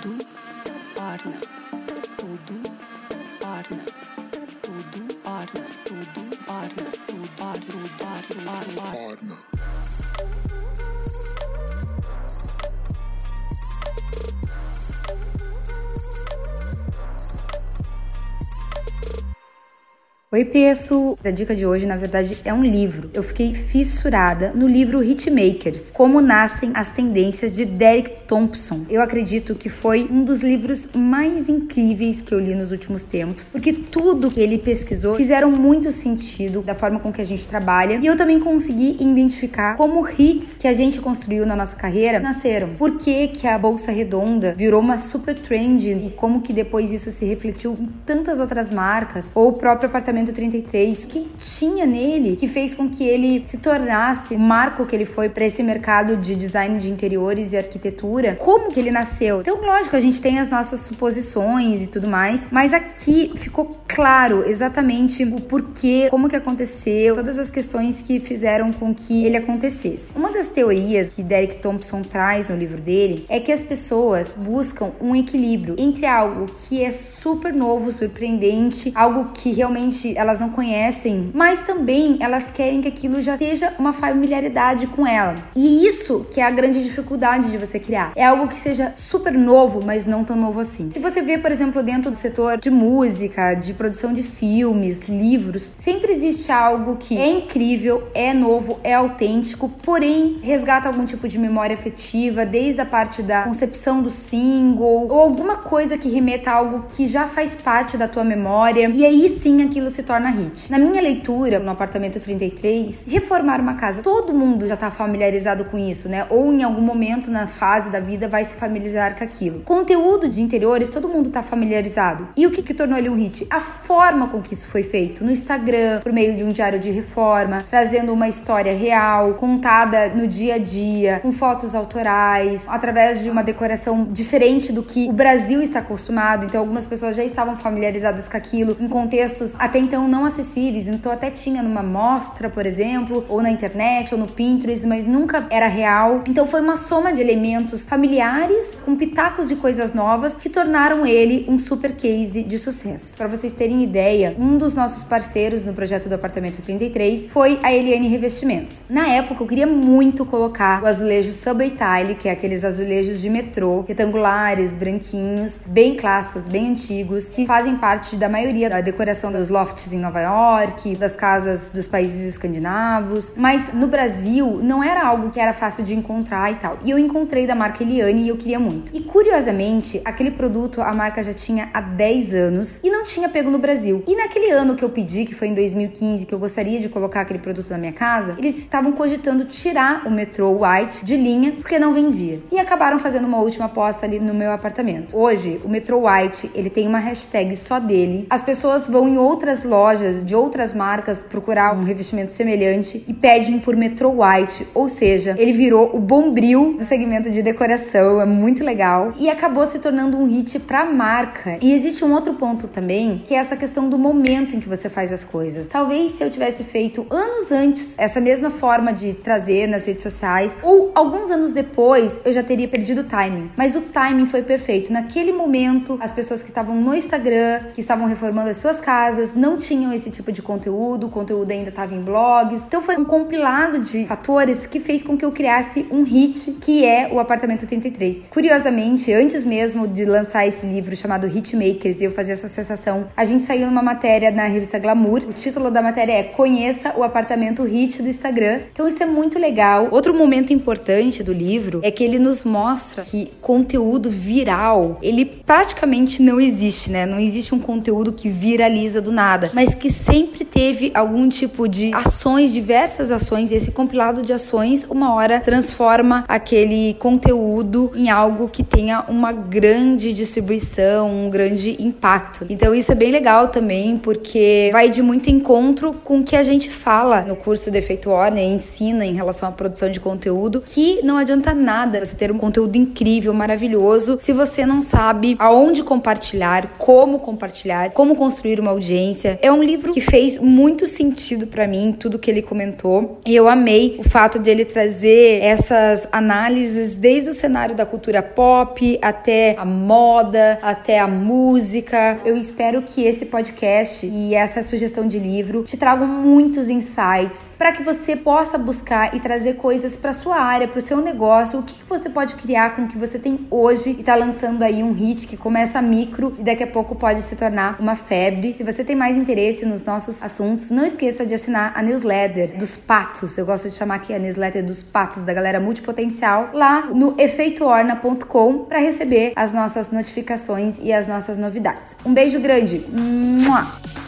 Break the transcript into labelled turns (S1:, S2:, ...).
S1: tudo orna, tudo orna, tudo orna, tudo orna, tudo orna, tudo orna, orna.
S2: Oi, Peço! A dica de hoje, na verdade, é um livro. Eu fiquei fissurada no livro Hitmakers, Como Nascem as Tendências de Derek Thompson. Eu acredito que foi um dos livros mais incríveis que eu li nos últimos tempos, porque tudo que ele pesquisou fizeram muito sentido da forma com que a gente trabalha, e eu também consegui identificar como hits que a gente construiu na nossa carreira nasceram. Por que que a Bolsa Redonda virou uma super trend e como que depois isso se refletiu em tantas outras marcas, ou o próprio apartamento 33, que tinha nele que fez com que ele se tornasse o marco que ele foi para esse mercado de design de interiores e arquitetura. Como que ele nasceu? Então, lógico, a gente tem as nossas suposições e tudo mais, mas aqui ficou claro exatamente o porquê, como que aconteceu, todas as questões que fizeram com que ele acontecesse. Uma das teorias que Derek Thompson traz no livro dele é que as pessoas buscam um equilíbrio entre algo que é super novo, surpreendente, algo que realmente elas não conhecem, mas também elas querem que aquilo já seja uma familiaridade com ela. E isso que é a grande dificuldade de você criar. É algo que seja super novo, mas não tão novo assim. Se você vê, por exemplo, dentro do setor de música, de produção de filmes, livros, sempre existe algo que é incrível, é novo, é autêntico, porém resgata algum tipo de memória afetiva, desde a parte da concepção do single ou alguma coisa que remeta a algo que já faz parte da tua memória. E aí sim aquilo se torna hit. Na minha leitura, no apartamento 33, reformar uma casa, todo mundo já tá familiarizado com isso, né? Ou em algum momento na fase da vida vai se familiarizar com aquilo. Conteúdo de interiores, todo mundo tá familiarizado. E o que, que tornou ele um hit? A forma com que isso foi feito. No Instagram, por meio de um diário de reforma, trazendo uma história real, contada no dia a dia, com fotos autorais, através de uma decoração diferente do que o Brasil está acostumado. Então, algumas pessoas já estavam familiarizadas com aquilo em contextos até então não acessíveis. Então, até tinha numa mostra, por exemplo, ou na internet, ou no Pinterest, mas nunca era real. Então, foi uma soma de elementos familiares com pitacos de coisas novas que tornaram ele um super case de sucesso. Para vocês terem ideia, um dos nossos parceiros no projeto do apartamento 33 foi a Eliane Revestimentos. Na época, eu queria muito colocar o azulejo Subway Tile, que é aqueles azulejos de metrô, retangulares, branquinhos, bem clássicos, bem antigos, que fazem parte da maioria da decoração dos lofts em Nova York, das casas dos países escandinavos. Mas no Brasil não era algo que era fácil de encontrar e tal. E eu encontrei da marca Eliane e eu queria muito. E curiosamente, aquele produto a marca já tinha há 10 anos e não tinha pego no Brasil. E naquele ano que eu pedi, que foi em 2015, que eu gostaria de colocar aquele produto na minha casa, eles estavam cogitando tirar o metrô White de linha porque não vendia. E acabaram fazendo uma última aposta ali no meu apartamento. Hoje, o metrô White, ele tem uma hashtag só dele. As pessoas vão em outras lojas de outras marcas procurar um revestimento semelhante e pedem por metrô White, ou seja, ele virou o bombril do segmento de decoração, é muito legal e acabou se tornando um hit para marca. E existe um outro ponto também, que é essa questão do momento em que você faz as coisas. Talvez se eu tivesse feito anos antes essa mesma forma de trazer nas redes sociais, ou alguns anos depois, eu já teria perdido o timing. Mas o timing foi perfeito. Naquele momento, as pessoas que estavam no Instagram, que estavam reformando as suas casas, não tinham esse tipo de conteúdo, o conteúdo ainda estava em blogs. Então foi um compilado de fatores que fez com que eu criasse um hit, que é o Apartamento 33. Curiosamente, antes mesmo de lançar esse livro chamado Hitmakers e eu fazer essa associação, a gente saiu numa matéria na revista Glamour. O título da matéria é Conheça o apartamento hit do Instagram. Então isso é muito legal. Outro momento importante do livro é que ele nos mostra que conteúdo viral, ele praticamente não existe, né? Não existe um conteúdo que viraliza do nada, mas que sempre teve algum tipo de ações, diversas ações, e esse compilado de ações, uma hora transforma aquele conteúdo em algo que tenha uma grande distribuição, um grande impacto. Então isso é bem legal também, porque vai de muito encontro com o que a gente fala no curso do Efeito Warner, ensina em relação à produção de conteúdo, que não adianta nada você ter um conteúdo incrível, maravilhoso, se você não sabe aonde compartilhar, como compartilhar, como construir uma audiência, É um livro que fez muito sentido para mim, tudo que ele comentou. E eu amei o fato de ele trazer essas análises desde o cenário da cultura pop até a moda, até a música. Eu espero que esse podcast e essa sugestão de livro te tragam muitos insights para que você possa buscar e trazer coisas para sua área, para o seu negócio, o que você pode criar com o que você tem hoje e tá lançando aí um hit que começa micro e daqui a pouco pode se tornar uma febre. Se você tem mais interesse nos nossos assuntos, não esqueça de assinar a newsletter dos patos. Eu gosto de chamar aqui a newsletter dos patos da galera multipotencial lá no efeitoorna.com para receber as nossas notificações e as nossas novidades. Um beijo grande. Mua!